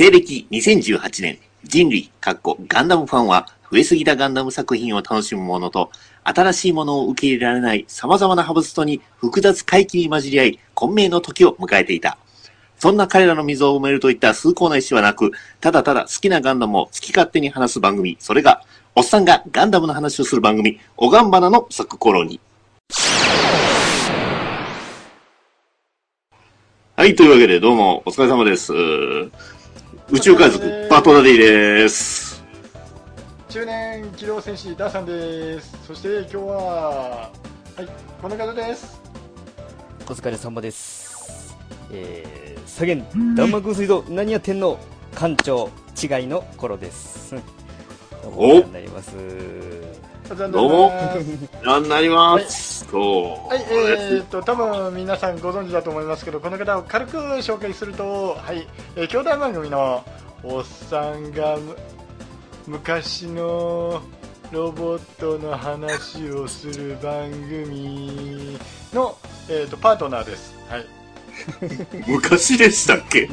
西暦2018年、人類、かっこガンダムファンは、増えすぎたガンダム作品を楽しむものと、新しいものを受け入れられない様々なハブストに複雑回帰に混じり合い、混迷の時を迎えていた。そんな彼らの溝を埋めるといった崇高な意志はなく、ただただ好きなガンダムを好き勝手に話す番組、それが、おっさんがガンダムの話をする番組、おがんばなの咲く頃に。はい、というわけでどうもお疲れ様です。宇宙海賊、パートナーデイです。中年機動戦士ダーさんですそして今日ははいこの方ですお疲れ様です。えー、左舷、弾幕水道、何やってんの？館長、違いの頃です。おなります。どうも。なんなります。はい。えー、っと多分皆さんご存知だと思いますけどこの方を軽く紹介するとはい、えー兄弟番組のおっさんがむ昔のロボットの話をする番組の、えー、っとパートナーです。はい 昔でしたっけ？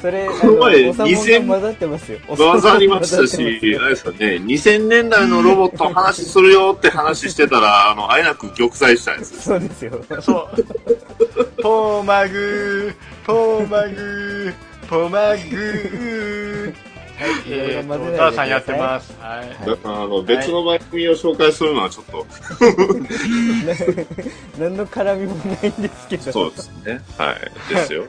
それ、あこの前おさもんが2000混ざってますよ。混ざりました混し、あれですかね、2000年代のロボットの話するよって話してたら、あの、あえなく玉砕したんですますそうですよ。そう。ポーマグー、ポーマグー、ポーマグー。はい、えー、と、ダーさんやってます。はい。あの、別の番組を紹介するのはちょっと、何の絡みもないんですけど。そうですね。はい。ですよ。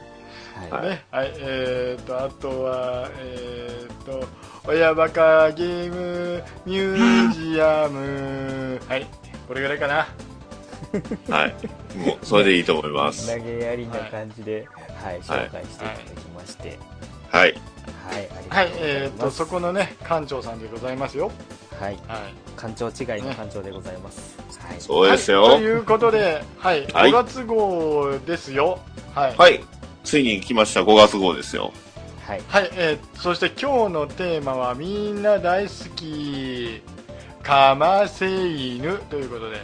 はね、はい、えーと、あとは、えーと、親バカゲームミュージアム。はい、これぐらいかな。はい。もう、それでいいと思いまい。す。投げやりな感じで、はい、紹介していただきまして。はい。はい、ありがとうございます。はい、えーと、そこのね、館長さんでございますよ。はい、はい。館長違いの館長でございます。はい。そうですはい、とよ。いうことで、はい、はい5月号ですよ。はい。はい。ついに来ました、5月号ですよ。はい。はい、えーそして今日のテーマはみんな大好きかませ犬ということで、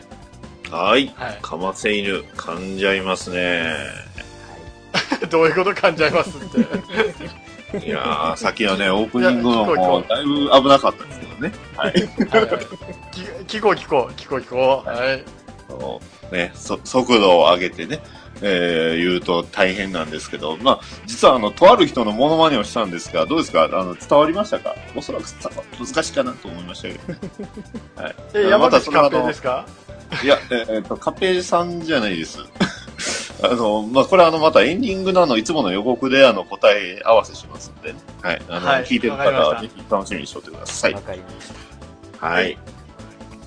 はい。はい、かませ犬、噛んじゃいますね。どういうこと噛んじゃいますって。いやー、さっきのね、オープニングのもだいぶ危なかったですけどね。はい。聞こう聞こう聞こう聞こう。はい。あのね、そ速度を上げてね、えー言うと大変なんですけど、まあ、実はあの、とある人のモノマネをしたんですが、どうですか？あの、伝わりましたか？おそらく難しいかなと思いましたけど。はい。え、山口勝またそのあの平ですか？いや、えーえっと、カペさんじゃないです。あの、まあ、これあの、またエンディングのあの、いつもの予告であの、答え合わせしますんでね。はい。あの、はい聞いてる方はぜひ楽しみにしておいてくださいわ。かりました。はい。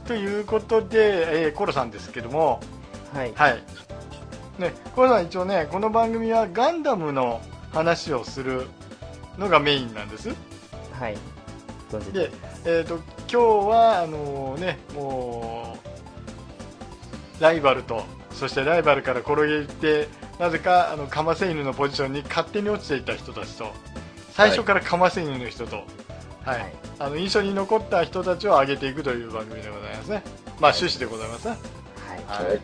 ということで、えーコロさんですけども、はい。はい。ね、コロさん一応ね、この番組はガンダムの話をするのがメインなんです。はい。存じております。えー、と今日はあの、ね、もうライバルとそしてライバルから転げ入ってなぜかあのカマセイヌのポジションに勝手に落ちていった人たちと。最初からカマセイヌの人と、はい。はい。あの印象に残った人たちを上げていくという番組でございますね、まあ、趣旨でございますね、はい。はい。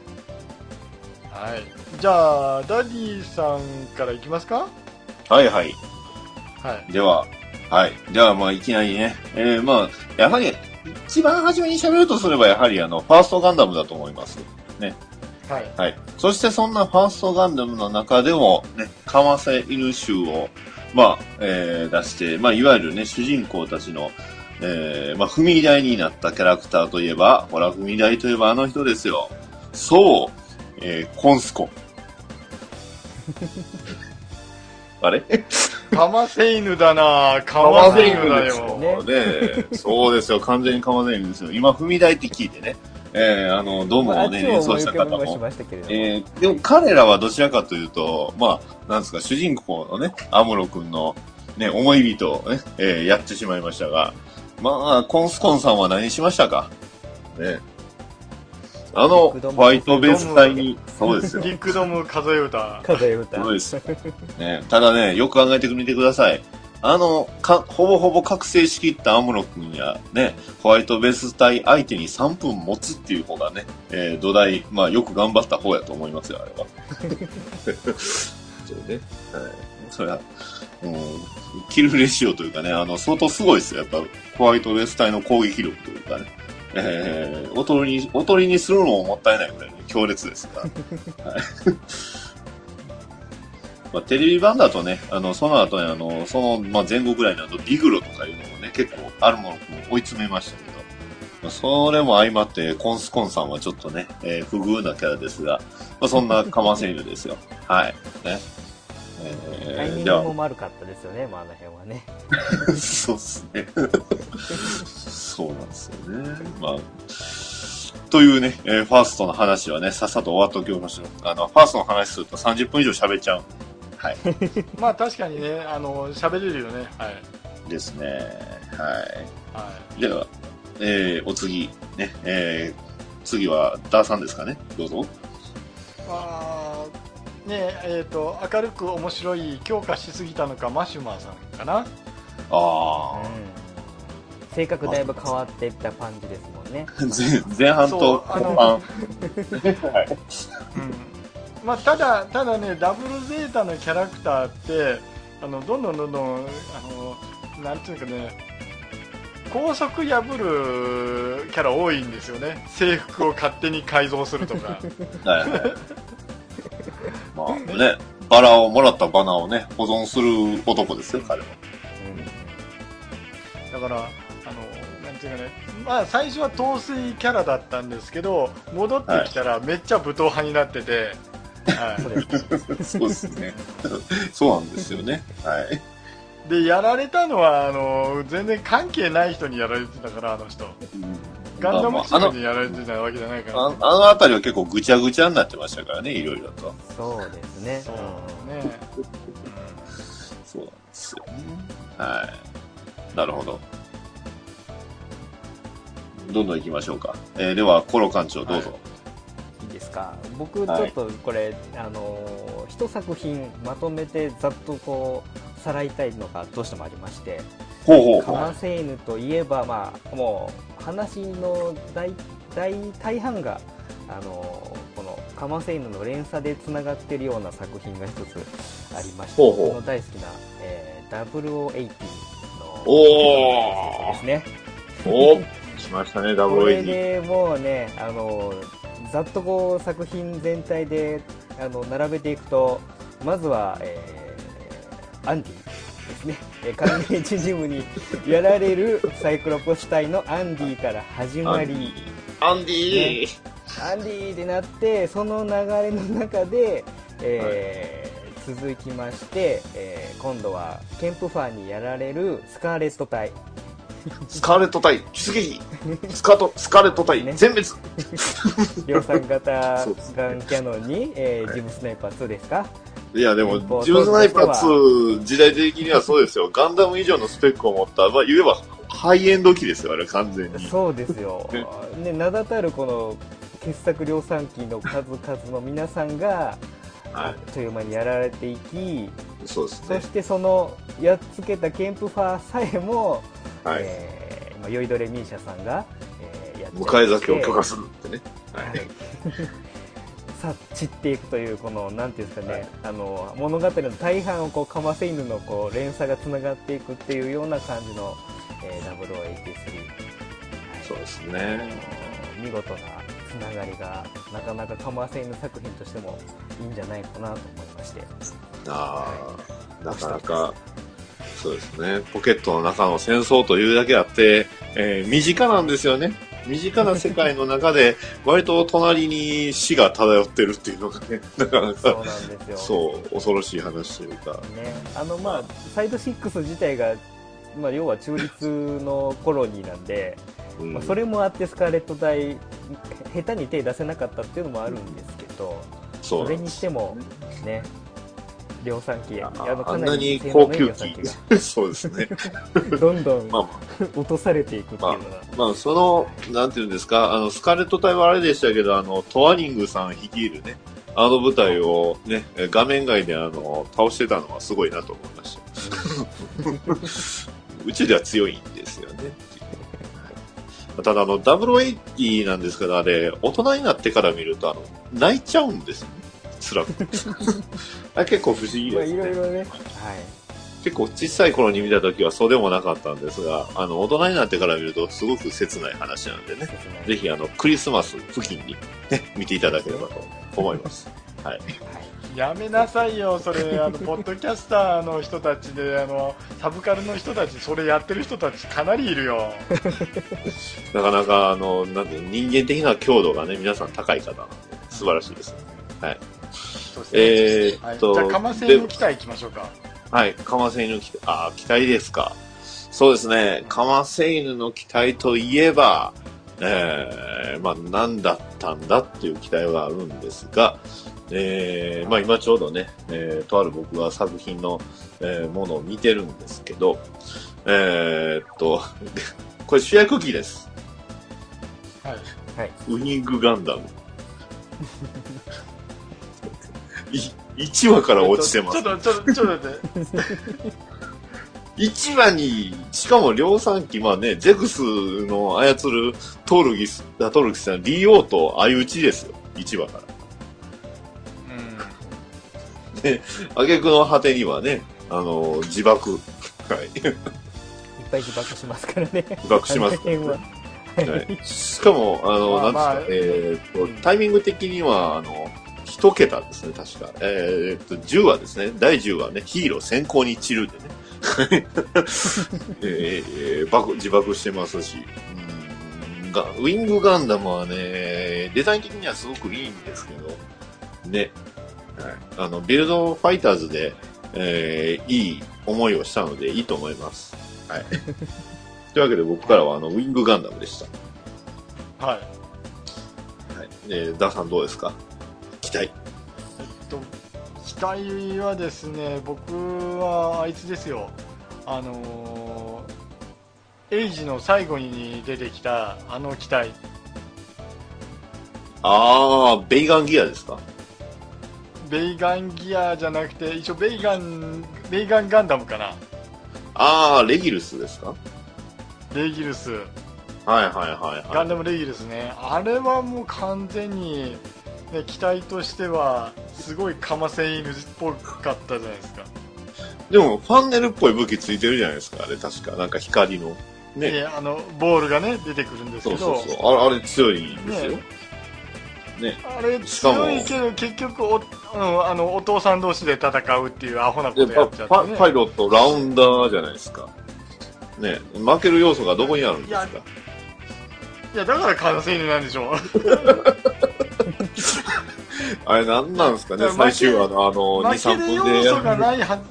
はい、じゃあダディさんからいきますか？はいはい。はい。では、はい。では、まあ、いきなりね、えー、まあ、やはり、一番初めに喋るとすれば、やはり、あの、ファーストガンダムだと思います。はいはい。そして、そんなファーストガンダムの中でも、ね、かませ犬集を、まあ、えー、出して、まあ、いわゆるね、主人公たちの、えー、まあ、踏み台になったキャラクターといえば、ほら、踏み台といえばあの人ですよ。そう、えー、コンスコ。あれ？カマセイヌだなカマセイヌだよねねそうですよ、完全にかませ犬ですよ。今、踏み台って聞いてね、えー、あの、どうもね、まああっちを連想思い浮かべした方も。はしましたけれども。えー、でも彼らはどちらかというと、まあ、なんですか、主人公のね、アムロ君の、ね、思い人をね、えーやってしまいましたが、まあ、コンスコンさんは何しましたか？ね。あの、ホワイトベース隊に、そうですよ。リックドム数え歌数え歌。そうです。ね、ただね、よく考えてみてください。あの、か、ほぼほぼ覚醒しきったアムロ君や、ね、ホワイトベース隊相手に3分持つっていう方がね、えー土台、まあよく頑張った方やと思いますよ、あれは。というね。はい。それは、うん、キルレシオというかね、あの、相当すごいですよ。やっぱ、ホワイトウェス隊の攻撃力というかね。えー、おとりに、おとりにするのももったいないぐらいの強烈ですから。はい。まあ、テレビ版だとね、あの、その後にあの、その、まあ、前後ぐらいになると、ディグロとかいうのもね、結構あるものも追い詰めましたけど、まあ、それも相まって、コンスコンさんはちょっとね、えー不遇なキャラですが、まあ、そんなカマセイヌですよ。はい。ね。えタイミングも、悪かったですよね、まあ、あの辺はね。そうっすね。そうなんですよね。まあ、というね、えーファーストの話はね、さっさと終わっておきましょう。あの、ファーストの話すると30分以上喋っちゃう。はい。まあ確かにね、あの喋れるよね。はい。ですね。は。はいでは、えー、お次、ね、えー、次はダーさんですかね。どうぞ。い。あーねえっ、と明るく面白い強化しすぎたのかマシュマーさんかな。ああ、うん。性格だいぶ変わっていった感じですもんね。前前半と後半。はい。うん。まあただただねダブルゼータのキャラクターってあのどんどんどんどんあのなんていうかね高速破るキャラ多いんですよね。制服を勝手に改造するとか。まあね、バラを、もらったバナをね、保存する男ですよ、彼は。だからあのなんていうかね。まあ最初は陶酔キャラだったんですけど戻ってきたらめっちゃ武闘派になってて、はいそうです。そうですね。そうなんですよね。はい。でやられたのはあの全然関係ない人にやられてたからあの人ガンダムチームにやられてたわけじゃないから、あのあのあたりは結構ぐちゃぐちゃになってましたからね、いろいろと。そうですね。そうね、そうなんですよね。はい。なるほど。どんどん行きましょうか。えーでは、コロ館長どうぞ。いいですか？僕ちょっとこれ、あのー一作品まとめてざっとこうさらいたいのがどうしてもありましてほうほう。カマセイヌといえばまあもう話の大大大半があのーこのカマセイヌの連鎖でつながっているような作品が一つありましてほの大好きな、えー、0080のおー。ですね。お来ましたね、ダブこれルエイジ。でもうねあのざっとこう作品全体であの並べていくとまずは、えーアンディですね。えーカラメージジムにやられるサイクロプス隊のアンディから始まり。アンディ。ー。アンディってなってその流れの中で、えー続きまして、えー今度はケンプファーにやられるスカーレット隊スカーレット隊、出撃スカート、スカーレット隊、ね。全滅。量産型ガンキャノンに、えージムスナイパー2ですか？いや、でもジムスナイパー2、時代的にはそうですよ。ガンダム以上のスペックを持った、まあ、言えば、ハイエンド機ですよ、あれ、完全に。そうですよ。ね、ね、名だたるこの傑作量産機の数々の皆さんが、はあっという間にやられていき、そうですね。そし。てそのやっつけたケンプファーさえも、はい。えーまあ、酔いどれミーシャさんが、えーやっ迎え酒を許可するってね。ははいい。さあ散っていくというこのなんていうんですかね、あの物語の大半をこうカマセイヌのこう連鎖がつながっていくっていうような感じの、えー、0083、はいそうですあね。の見事なつながりがなかなかカマセイヌ作品としてもいいんじゃないかなと思いましてああ、なかなか、そうですね。ポケットの中の戦争というだけあって、えー身近なんですよね。身近な世界の中で、割と隣に死が漂ってるっていうのがね、なかなそうか、なんですよそう、恐ろしい話というか。ね、あのまあサイド6自体が、まあ、要は中立のコロニーなんで、うんまあ、それもあってスカーレット隊下手に手出せなかったっていうのもあるんですけど、そうそれにしてもね量産機あのあかなんなに高級機。そうですね。どんどんまあま落とされていくっていうのが、まあ、その、なんていうんですか、あの、スカーレット隊はあれでしたけど、あの、トワニングさん率いるね、あの舞台をね、画面外であの、倒してたのはすごいなと思いました。宇宙では強いんですよね。ただ、あの、0080なんですけど、あれ、大人になってから見ると、あの、泣いちゃうんですよね。辛くて。あれ結構不思議まあですね。いろいろねはい結構小さい頃に見た時はそうでもなかったんですが、あの、大人になってから見るとすごく切ない話なんでね。ぜひあの、クリスマス付近にね、見ていただければと思います。はい。やめなさいよ、それ、あのポッドキャスターの人たちであの、サブカルの人たち、それやってる人たち、かなりいるよ、なかなか、あの、なんて人間的な強度がね、皆さん高い方なんで、素晴らしいです。そうですねえーっと、はいじゃあ、かませの期待いきましょうか。はい、カマセイヌ期待、あ、期待ですか。そうですね、カマセイヌの期待といえば、えー、まあ、何だったんだっていう期待はあるんですが、えー、まあ今ちょうどね、えー、とある僕が作品の、えーものを見てるんですけど、えー、っと、これ主役機です。はい。はいウニングガンダム。い1話から落ちてますちょ。っと、ちょっと、ちょっと待って。1話に、しかも量産機、まあね、ゼクスの操るトルギス、あトルギスさん、リオと相打ちですよ。1話から。挙句の果てにはね、あの、自爆。はい。いっぱい自爆しますからね自爆しますあの辺ははい、しかも、あの、まあなんですか、えーっと、タイミング的には、あの、一桁ですね、確か。えーっと、10話ですね。第10話ね、ヒーロー先行に散るでね。えー爆自爆してますし。うんがウィングガンダムはね、デザイン的にはすごくいいんですけど、ね。はい、あの、ビルドファイターズで、えーいい思いをしたのでいいと思います。はい。というわけで僕からはあの、ウィングガンダムでした。はい。はい。で、ダーさんどうですか？期待。えっと、期待はですね、僕はあいつですよ。あのー、エイジの最後に出てきたあの機体。あー、ベイガンギアですか？ベイガンギアじゃなくて、一応ベイガン、ベイガンガンダムかな。あー、レギルスですか？レギルス。はいはいはい、はい。ガンダムレギルスね。あれはもう完全に、ね、機体としては、すごいカマセイヌっぽかったじゃないですか。でも、ファンネルっぽい武器ついてるじゃないですか、あれ確か。なんか光の。ね。であの、ボールがね、出てくるんですそけど、うそうそう。あれ、あれ強いですよ。ねね。あれ強いけど結局お,、うん、あのお父さん同士で戦うっていうアホなこでとやっちゃってねパイロット、ラウンダーじゃないですか。ね。負ける要素がどこにあるんですか？いいやだからカナセイヌなんでしょう あれ何なんですかね最終話のあの、2、負け3る分で。要素がやる。ないはず。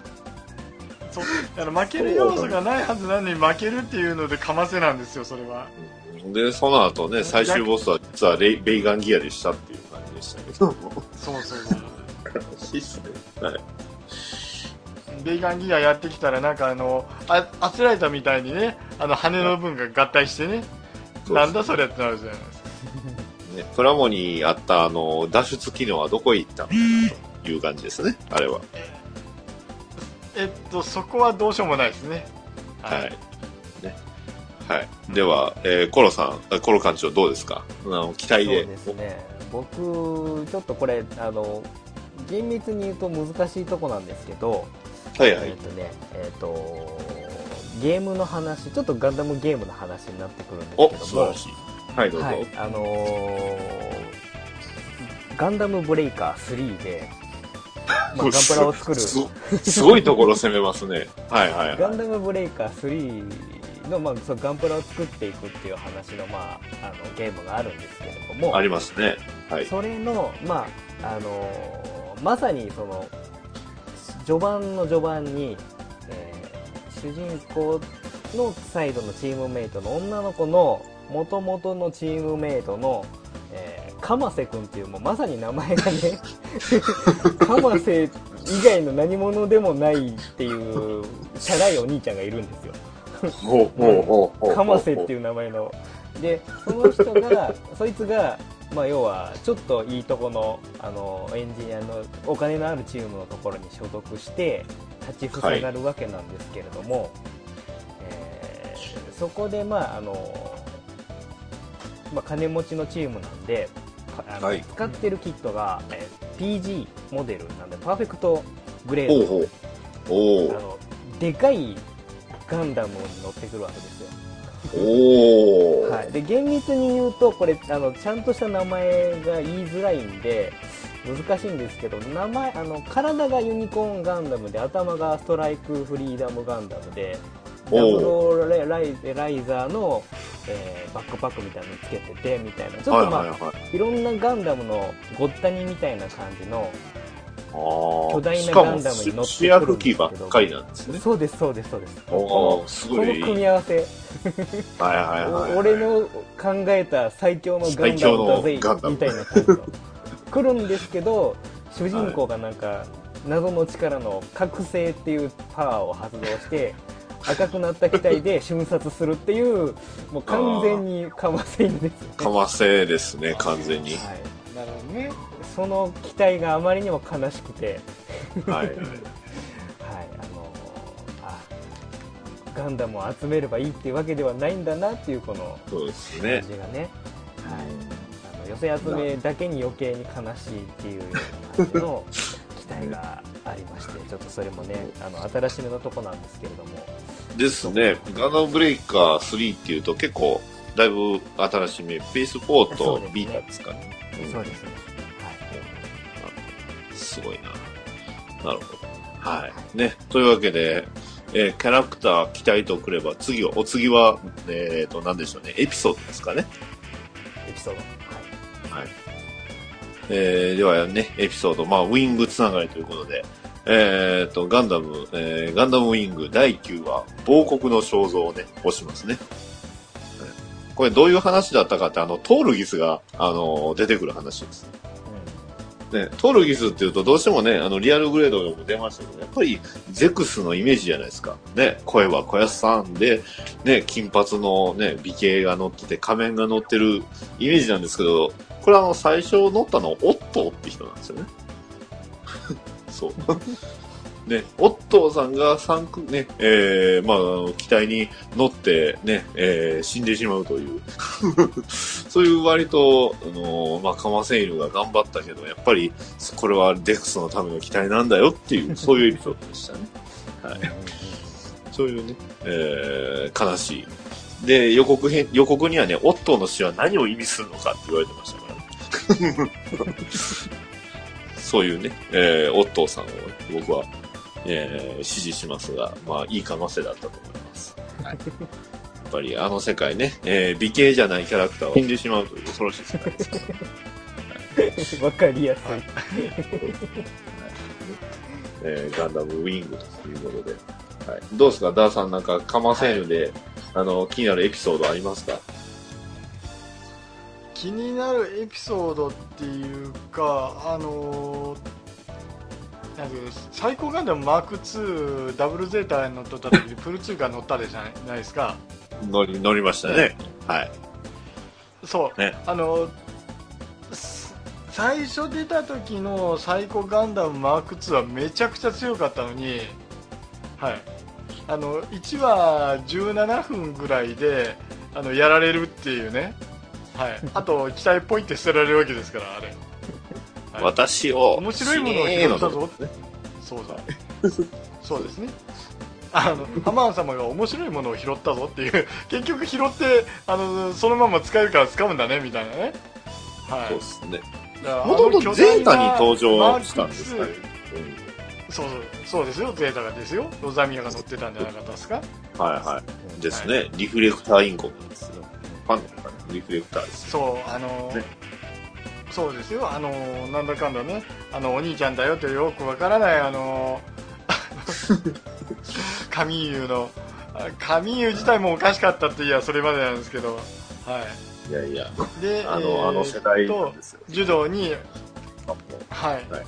そう。あの負ける要素がないはずなのに負けるっていうのでかませなんですよそれは。で、その後ね、最終ボスは実はレイベイガンギアでしたっていう感じでしたけど。そうそうそう。悲しいっすね。はい。ベイガンギアやってきたらなんかあのあアスライターみたいにねあの羽の部分が合体してね。なんだそれってなるじゃないですかね、プラモにあったあの、脱出機能はどこへ行ったのという感じですね、あれは。えっとそこはどうしようもないですねはい。ね。はい。では、えーコロさん、あコロ館長どうですか？あの、期待そうで。ですね僕ちょっとこれあの厳密に言うと難しいとこなんですけど、はいはいえっ。とねえっ、とゲームの話ちょっとガンダムゲームの話になってくるんおで、すけども素晴らしい。はい、どうぞ。はい、あのーガンダムブレイカー3で、まあ、ガンプラを作るすごいところ攻めますね。はいはいはい。ガンダムブレイカー3の、まあ、そうガンプラを作っていくっていう話の,、まあ、あのゲームがあるんですけれどもありますね。はい。それの,、まああのーまさにその序盤の序盤に、えー主人公のサイドのチームメイトの女の子の元々のチームメイトの、えー、鎌瀬君っていうもうまさに名前がね 鎌瀬以外の何者でもないっていうチャラいお兄ちゃんがいるんですよ。鎌瀬 っていう名前のでその人がそいつが、まあ、要はちょっといいとこのあのエンジニアのお金のあるチームのところに所属して立ちふさがるわけなんですけれども、えーそこで、まああのまあ、金持ちのチームなんでかあのはい。使ってるキットが、えー PG モデルなんでパーフェクトグレード。おー。あのでかいガンダムに乗ってくるわけですよ。おー。はい、で厳密に言うとこれあのちゃんとした名前が言いづらいんで難しいんですけど名前あの体がユニコーンガンダムで頭がストライクフリーダムガンダムでダブおルライライザーの、えーバックパックみたいなのつけててみたいなちょっとまあ、はいはいはい。いろんなガンダムのごったにみたいな感じの巨大なガンダムに乗ってくるんですばっかりなんですね。そうですそうですそうですおこー、すのこのごい。組み合わせはいはいはい。お俺の考えた最強のガンダムだぜみたいな感じの来るんですけど主人公がなんか謎の力の覚醒っていうパワーを発動して赤くなった機体で瞬殺するっていうもう完全にかませんです。よねかませですね、完全に。はい、なるほどねその機体があまりにも悲しくて。はい。はい、あのあガンダムを集めればいいっていうわけではないんだなっていうこの感ね。じがね、はい、あの寄せ集めだけに余計に悲しいっていうような感じの 期待がありましてちょっとそれもねあの新しめのとこなんですけれどもですね。ガンダムブレイカー3っていうと結構、だいぶ新しめ。ペース4とビータですかね。うんそうですねすごいな。なるほど。はい。ね。というわけで、えーキャラクター期待とくれば、次は、お次は、えっ、と、何でしょうね。エピソードですかね。はい、エピソード、はい。えー、ではね、エピソード、まあ、ウィングつながりということで、えっ、と、ガンダム、えーガンダムウィング第9話、亡国の肖像をね、押しますね。はいこれどういう話だったかって、あの、トールギスが、あの、出てくる話です。ね、トールギスっていうとどうしてもね、あの、リアルグレードでも出ましたけど、やっぱりゼクスのイメージじゃないですか。ね、声は小安さんで、ね、金髪のね、美形が乗ってて仮面が乗ってるイメージなんですけど、これあの、最初乗ったのオットーって人なんですよね。そう。ね、オットーさんが三区ね、えー、まあ機体に乗ってね、えー、死んでしまうという。そういう割と、あのーまあ、カマセイルが頑張ったけど、やっぱり、これはデクスのための機体なんだよっていう、そういうエピソードでしたね。はい。そういうね、えー、悲しい。で、予告編、予告にはね、オットーの死は何を意味するのかって言われてましたからね。そういうね、えー、オットーさんをね僕は、えー、支持しますが、まあ、いい可能性だったと思います。はい。やっぱりあの世界ね、えー、美形じゃないキャラクターは死んでしまうという恐ろしい世界ですから。わかりやすい、えーガンダムウィングということで。はい、どうですか？ダーさんなんかカマセールで、あの、気になるエピソードありますか？気になるエピソードっていうかあのーなんていうの最高ガンダムマーク2ダブルゼータに乗っとった時にプル2が乗ったでじゃないですか。乗り、乗りましたね。はい。そう、ね。あのす最初出た時のサイコガンダムマーク2はめちゃくちゃ強かったのに、はい、あの1話17分ぐらいであのやられるっていうね、はい、あと機体ポイって捨てられるわけですからあれ、はい。私を、面白いものを拾ったぞって。そうだ。そうですね。あのハマーン様が面白いものを拾ったぞっていう。結局拾ってあのそのまま使えるから使うんだねみたいなね。はい。そうですね。もともとゼータに登場したんですかね。2。そうそうそうですよ。ゼータがですよ。ロザミアが乗ってたんじゃなかったですか。うんはいはい。ですね。リフレクターインコなんですよ。ファンのかなリフレクターです。そうあのね。そうですよ。あのなんだかんだね。あのお兄ちゃんだよってよくわからないあの ーユのあカミーユ自体もおかしかったっていやそれまでなんですけど。はい。やいや、いであの、えーあの世代なんですよ。柔道にはい、は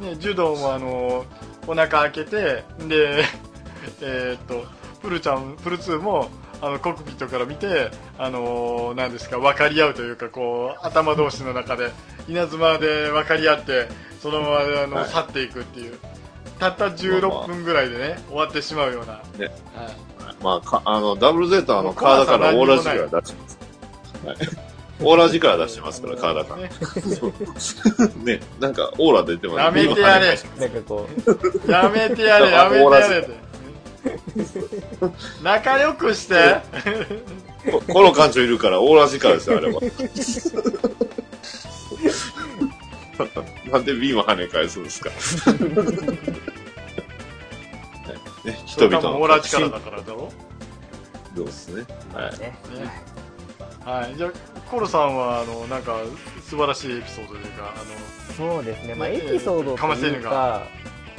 い。ね、柔道もあのお腹開けてで えーっとプルちゃんプル2もあのコックピットから見てあのなんですか分かり合うというかこう頭同士の中で稲妻で分かり合ってそのままあの、はい。去っていくっていうたった16分ぐらいでね終わってしまうような、ね。はい。まあ、かあの、ダブルゼータのカーだからオーラジが出します。はい。オーラ力出してますから、体が。ね。ね、なんかオーラ出てます。やめてやれ。なんかこう、やめてやれ、やめてやれって。仲良くして。ここの館長いるからオーラ力ですよ、あれは。なんでビーム跳ね返すんですか。ね、人々のオーラ力だからだろ。そうですね。はい。はい。じゃあ、コロさんは、あの、なんか、素晴らしいエピソードというか、あそうですね、まあ、ねエピソードかませというるがか、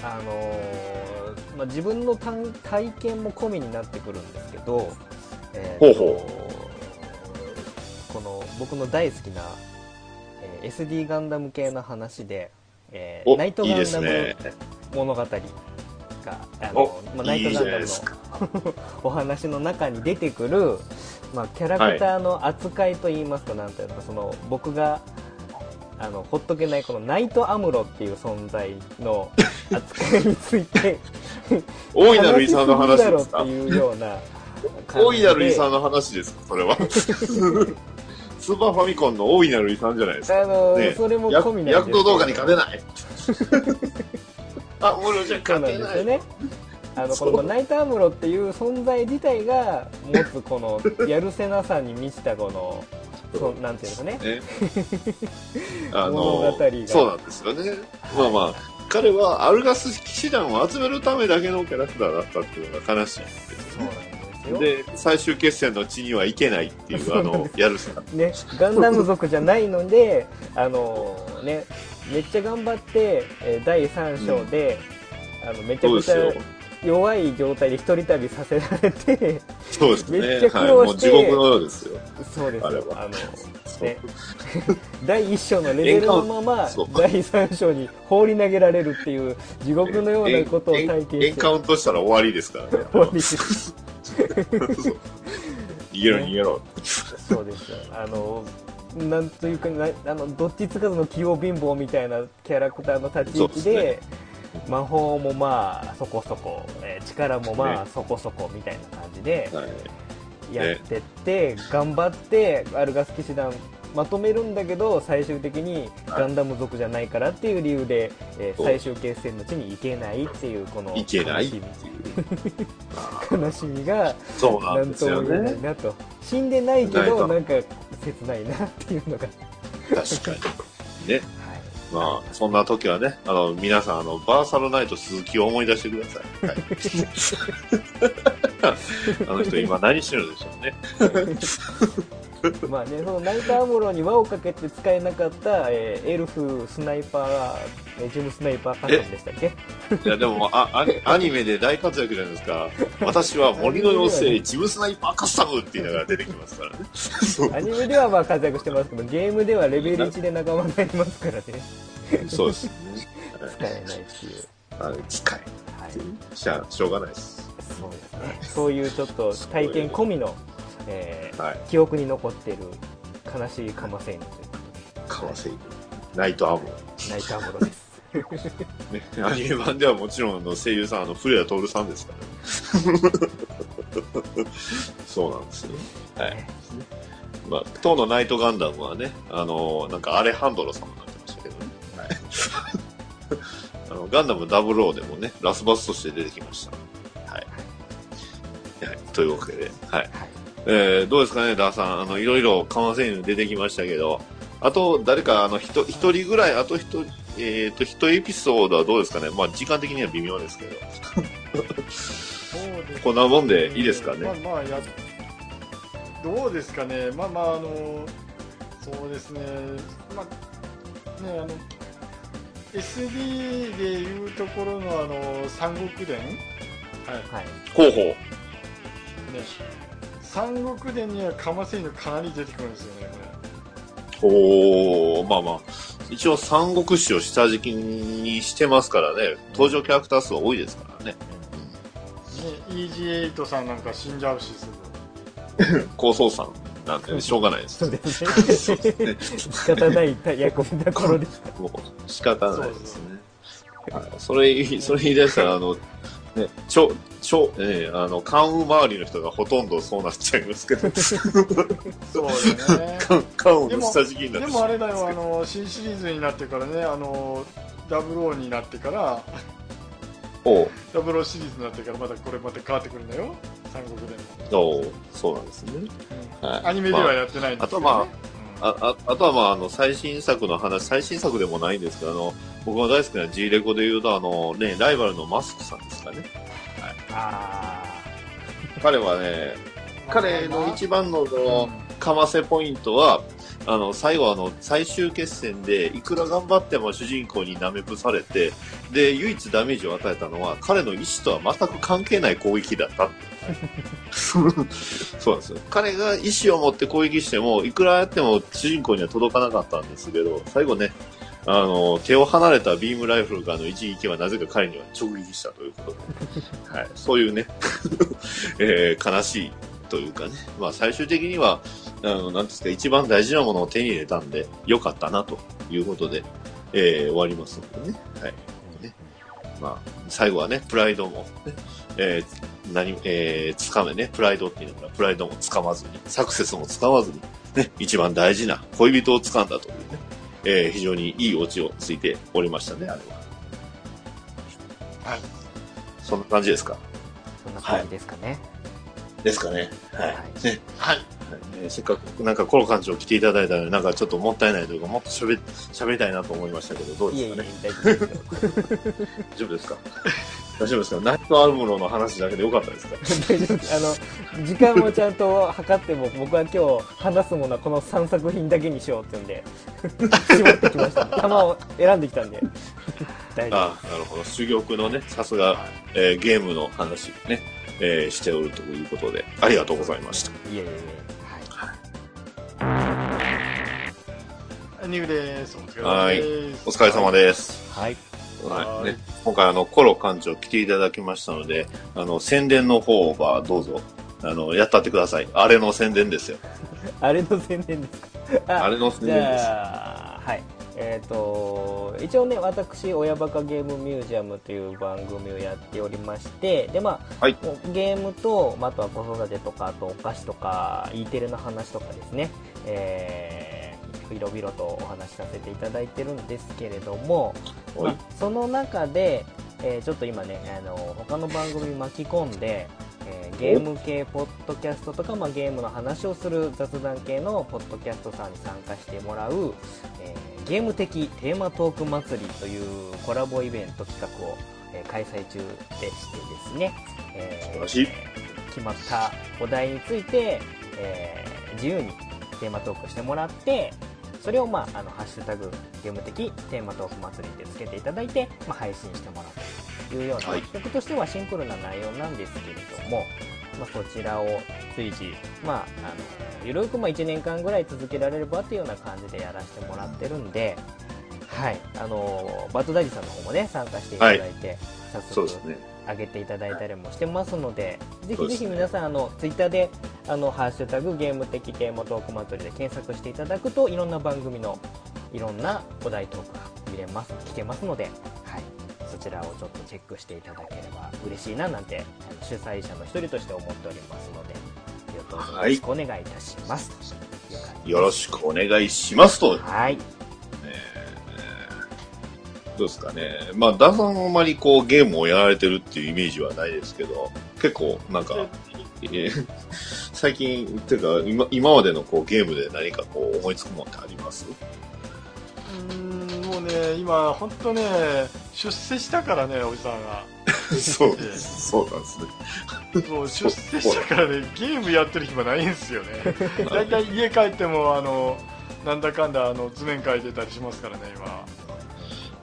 あのーまあ、自分の体体験も込みになってくるんですけど、えーとほうこの僕の大好きな、えー SD ガンダム系の話で、えーお、ナイトガンダムね。物語が、あのおまあ、ナイトガンダム。の お話の中に出てくる、まあ、キャラクターの扱いといいますか、なんというかその僕があのほっとけないこのナイトアムロっていう存在の扱いについて 大いなる遺産の話ですか？っていうような大いなる遺産のの話ですか？それは。スーパーファミコンの大いなる遺産じゃないですか？あの、ねそれも込みなんです躍動動画に勝てない。あ、俺じゃ勝てない。ですよねあのこのナイトアムロっていう存在自体が持つこのやるせなさに満ちたこのそなんていうんですかねね。あ物語がそうなんですよね。まあまあ、彼はアルガス騎士団を集めるためだけのキャラクターだったっていうのが悲しいんですそうなんで最終決戦の地には行けないっていう、あの、やるせな。ね、ガンダム族じゃないので、あのね、めっちゃ頑張って、えー第3章で、あのめちゃくちゃ。弱い状態で一人旅させられて、そうですね。めっちゃ苦はい。労してもう地獄のようですよ。そうですよ、あれはあの 第1章のレベルのまま第3章に放り投げられるっていう、地獄のようなことを体験して、エンカウントしたら終わりですからね。終わり 逃げろ逃げろ。そうです。よ。あの、なんというかな、あの、どっちつかずの器用貧乏みたいなキャラクターの立ち位置で、魔法もまあ、そこそこ、えー力もまあ、ね。そこそこみたいな感じではい。やってって、頑張って、アルガス騎士団まとめるんだけど、最終的にガンダム族じゃないからっていう理由で、えー最終決戦の地に行けないっていう、このいけない悲しってみいう。あ悲しみが、そうななんんですよとも言えないね。なと。死んでないけど、なんか切ないなっていうのが。確かに。ね。はい。まあ、そんな時はね、あの、皆さん、あの、バーサルナイト鈴木を思い出してください。はい、あの人今何してるんでしょうね。まあね、そのナイトアムロに輪をかけて使えなかった、えーエルフスナイパー、えージムスナイパーカットでしたっけ？いや、でも、あアニアニメで大活躍じゃないですか。私は森の妖精、ジムスナイパーカスタムって言いながら出てきますからね。アニメではまあ活躍してますけど、ゲームではレベル1で仲間になりますからね。そうですね。使えないっていう。あの機い。しゃ、しょうがないです。そうですね。そういうちょっと体験込みの、えーはい。記憶に残っている悲しいカマセイヌということかわせいナイトアムロ。で、ナイトアムロです。ね、アニメ版ではもちろんあの声優さん、あの、古谷徹さんですから、ね。そうなんですよ。はい。ねまあ、当のナイトガンダムはね、あの、なんかアレハンドロ様になってましたけどね。はい。あの、ガンダム00でもね、ラスバスとして出てきました。はい。はい。というわけで、はい。はい。えー、どうですかね、ダーさん。あの、いろいろ緩和声優出てきましたけど、あと、誰か、あの、ひと一人ぐらい、あと一人、えっ、と、一エピソードはどうですかね。まあ、時間的には微妙ですけど。そうですこんなもんでいいですかねまあまあやどうですかねまあまああのそうですねまあねあの SD でいうところのあの三国伝？はいはい。ほうほう。ね三国伝にはかませ犬かなり出てくるんですよねこおー、まあまあ。一応三国志を下敷きにしてますからね。登場キャラクター数は多いですからね。れね EG8 さんなんか死んじゃうしすぐ 高層さんなんて、ね、しょうがないです。そうですね。仕方ない役目どころでした。もう仕方ないですね。はい、それ、それ言い出したら、あの、ね、ちょ、ちょ、ええあの、関羽周りの人がほとんどそうなっちゃいますけど、そうだね関関羽の下敷きになってでもあれだよあの新シリーズになってからねあのダブルオーになってからダブルシリーズになってからまたこれまた変わってくるんだよ。三国でも、そうなんですね。うん。はい。アニメではやってないんですけど、ね。まああとああとは、まあ、あの、最新作の話、最新作でもないんですけど、あの、僕が大好きな G レコで言うと、あの、ね、ライバルのマスクさんですかね。あ彼はね、彼の一番の、かませポイントは、あの、最後あの、最終決戦で、いくら頑張っても主人公に舐めぶされて、で、唯一ダメージを与えたのは、彼の意志とは全く関係ない攻撃だった。そうなんですよ。彼が意志を持って攻撃しても、いくらやっても主人公には届かなかったんですけど、最後ね、あの、手を離れたビームライフルからの一撃はなぜか彼には直撃したということで、はい、そういうね、えー悲しいというかね、まあ最終的には、あの、なんですか、一番大事なものを手に入れたんで、良かったなということで、えー終わりますのでね。はい。ねまあ、最後はね、プライドも、ね、えー何、えー、つかめね、プライドっていうのは、プライドもつかまずに、サクセスもつかまずに、ね、一番大事な恋人をつかんだというね、えー非常にいいオチをついておりましたね、あれは。はいそんな感じですか？あそんな感じですかね、ですかね。はい。はいねはいえーせっかくなんかコロ館長来ていただいたので、なんかちょっともったいないというか、もっと喋喋りたいなと思いましたけど、どうですかね？大丈夫ですよ。大丈夫ですか？大丈夫ですか？ナイトアルムロの話だけでよかったですか？大丈夫です。あの時間をちゃんと測っても僕は今日話すものはこの3作品だけにしようって言うんで 絞ってきました。玉を選んできたんで。大丈夫ああ、なるほど。珠玉のね、さすが、えーゲームの話ね、えーしておるということで、ありがとうございました。いえいえいえニグですお疲れ様ですお疲れ様です。はい、はいはい。はいね、今回あの、コロ館長来ていただきましたので、あの、宣伝の方はどうぞ、あの、やったってください。あれの宣伝ですよ。あれの宣伝ですか？あれの宣じ伝です。はいえっ、と一応ね私親バカゲームミュージアムという番組をやっておりましてでまあ、はい。ゲームと、まあ、あとは子育てとかあとお菓子とか E テレの話とかですね。えー、いろいろとお話しさせていただいてるんですけれども、その中で、えーちょっと今ねあの他の番組巻き込んで、えーゲーム系ポッドキャストとか、まあ、ゲームの話をする雑談系のポッドキャストさんに参加してもらう、えーゲーム的テーマトーク祭りというコラボイベント企画を、えー開催中でしてですね、えー素晴らしい。決まったお題について、えー自由にテーマトークしてもらってそれを、まあ、あのハッシュタグゲーム的テーマトーク祭りでつけていただいて、まあ、配信してもらうというような、はい。企画としてはシンプルな内容なんですけれども、まあ、そちらを随時、まあ、あのゆるくまあ1年間ぐらい続けられればというような感じでやらせてもらってるんで、はい、あのバッドダディさんの方もね参加していただいて、早速そうですね。上げていただいたりもしてますので、ぜひぜひ皆さん、あのツイッターで、あのハッシュタグゲーム的テーマトーク祭りで検索していただくと、いろんな番組のいろんなお題トークが見れます、聞けますので、はい、そちらをちょっとチェックしていただければ嬉しいななんて、主催者の一人として思っておりますので、どうぞよろしくお願いいたします。といよろしくお願いしますと。はい。どうですかね。まあ、ダーさんはあまりこうゲームをやられてるっていうイメージはないですけど、結構なんか、えー最近、っていうか今今までのこうゲームで何かこう思いつくものってあります？うーんね今本当ね出世したからねおじさんが そうです。そうなんですね。もう出世したからね ゲームやってる暇ないんですよねだいたい家帰ってもあのなんだかんだあの図面描いてたりしますからね今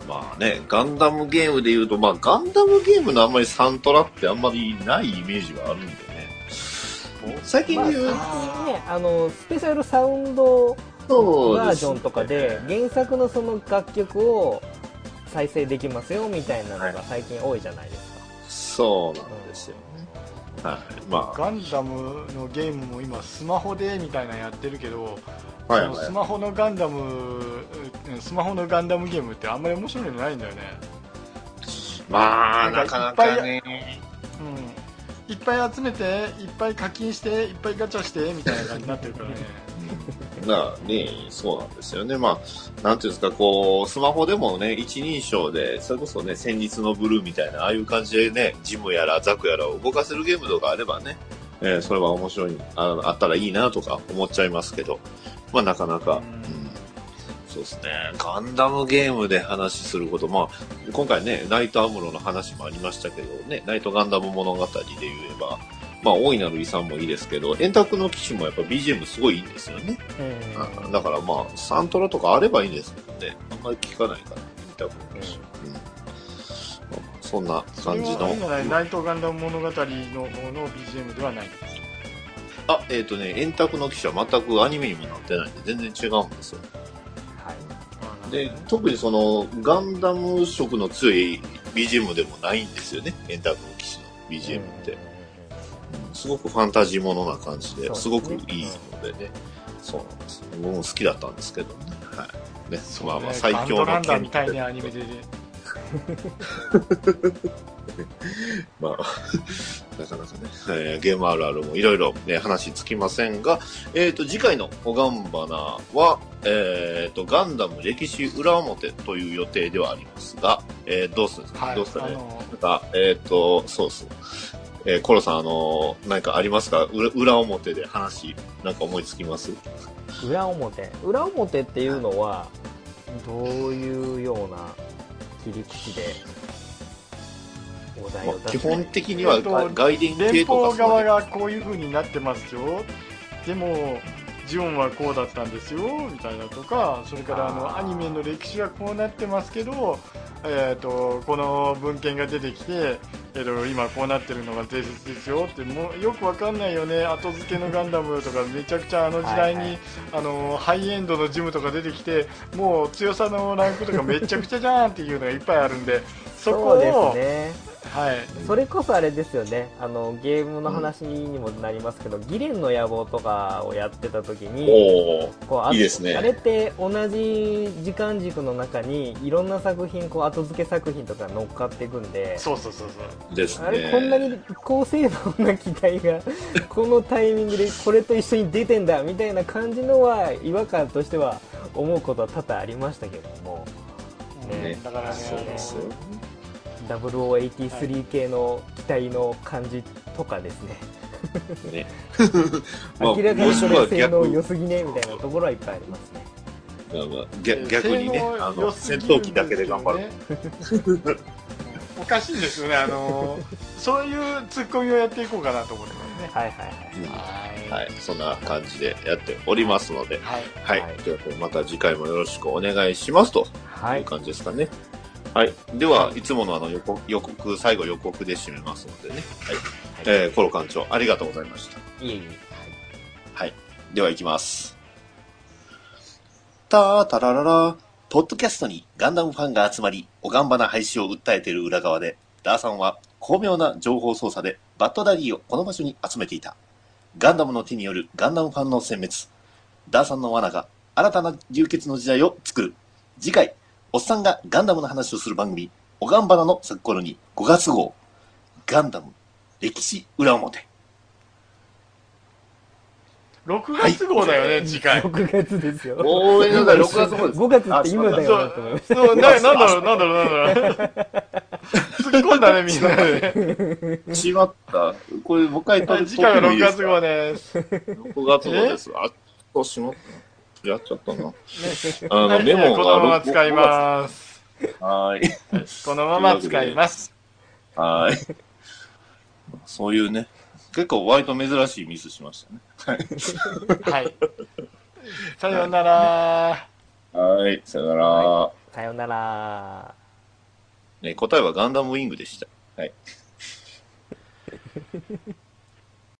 まあね、ガンダムゲームで言うと、まあガンダムゲームのあんまりサントラってあんまりないイメージがあるんでね。最近まあ、で言う最近ね、あの、スペシャルサウンドと、バージョンとかで原作のその楽曲を再生できますよみたいなのが最近多いじゃないですか、そうなんですよね。はい。まガンダムのゲームも今スマホでみたいなのやってるけど、あ、はい。そのはいスマホのガンダムうんスマホのガンダムゲームってあんまり面白いのないんだよね。まあ、なかかいっぱいなかね。うん、いっぱい集めていっぱい課金していっぱいガチャしてみたいな感じになってるからね なあね、そうなんですよね。まあ、なんていうんですか、こう、スマホでもね、一人称で、それこそね、戦慄のブルーみたいな、ああいう感じでね、ジムやらザクやらを動かせるゲームとかあればね、えーそれは面白いあ、あったらいいなとか思っちゃいますけど、まあなかなか、うん。うん。そうですね、ガンダムゲームで話すること、まあ、今回ね、ナイトアムロの話もありましたけどね、ナイトガンダム物語で言えば、まあ、大いなる遺産もいいですけど、円卓の機種もやっぱ BGM すごいいいんですよね。うんだからまあ、サントラとかあればいいんですけどね、あんまり聞かないから、見たことないし。うんそんな感じの。ナイトガンダム物語の方の BGM ではないあ、えっ、とね、円卓の機種は全くアニメにもなってないんで、全然違うんですよ。はいで、特にその、ガンダム色の強い BGM でもないんですよね、円卓の機種の BGM って。すごくファンタジーものな感じで、すねすごくいいのでね。そうなんです。僕も好きだったんですけどね。はい。ね、そうまあまあね最強のガンダーみたい剣にアニメでね まあ、なかなかね、えーゲームあるあるもいろいろね、話つきませんが、えっ、と、次回のおがんばなは、えっ、と、ガンダム歴史裏表という予定ではありますが、えーどうするんですか、はいどうする？ね。あのなんか、えっ、と、そうそう。えーコロさん、あの何かありますか？裏裏表で話、なんか思いつきます？裏表？裏表っていうのはどういうような切り口でお題まあ基を出す本的にはえっとが外伝系連邦とかそうね側がこういう風になってますよ。でもジオンはこうだったんですよみたいなとかそれからあのあー。アニメの歴史はこうなってますけど、えー、とこの文献が出てきて、えー、と今こうなってるのが定説ですよってもうよくわかんないよね後付けのガンダムとかめちゃくちゃあの時代にはいはい。あのハイエンドのジムとか出てきてもう強さのランクとかめちゃくちゃじゃんっていうのがいっぱいあるんでそこそうですを、ねはい、それこそあれですよね。あのゲームの話にもなりますけど、ギレンの野望とかをやってた時にこうあいいですね。あれって同じ時間軸の中にいろんな作品こう後付け作品とか乗っかっていくんでそうそうそうそう。ですね。あれこんなに高性能な機体が このタイミングでこれと一緒に出てんだみたいな感じのは違和感としては思うことは多々ありましたけども、ねね。だからねそうですよ0083系の機体の感じとかですね。ね。まあ明らかにそれ性能逆良すぎねみたいなところはいっぱいありますね。まあまあ逆逆にねあの、戦闘機だけで頑張る。おかしいんですよね。あのそういうツッコミをやっていこうかなと思ってますね。はいはいはい。ははい、そんな感じでやっておりますので、はい。はい。はい。ということでまた次回もよろしくお願いしますとはい。いう感じですかね。はい。では、いつものあの予告、予告、最後予告で締めますのでね。はい。えー、コロ館長、ありがとうございました。いえいえはい。では行きます。たーたららら。ポッドキャストにガンダムファンが集まり、おがんばな廃止を訴えている裏側で、ダーさんは巧妙な情報操作でバッドダディをこの場所に集めていた。ガンダムの手によるガンダムファンの殲滅。ダーさんの罠が新たな流血の時代を作る。次回、おっさんがガンダムの話をする番組、おがんばなの咲く頃に5月号、ガンダム歴史裏表。6月号だよね、次回。6月ですよ。おー、なんだ、6月号です。5月って今だそよ。なと思いうましたそうななんだろうなんだろうなんだろう。突っ込んだねみんなで。しまった。これ、もう一回撮るはい次回は6月号です。6月号です。あっとしまった。やっちゃったな。あの、はいメモこのまま使いす。ますはーい。このまま使いますはーい。そういうね、結構割と珍しいミスしましたね。はいさようならはい、さよなら。さよならね、答えはガンダムウィングでした。はい。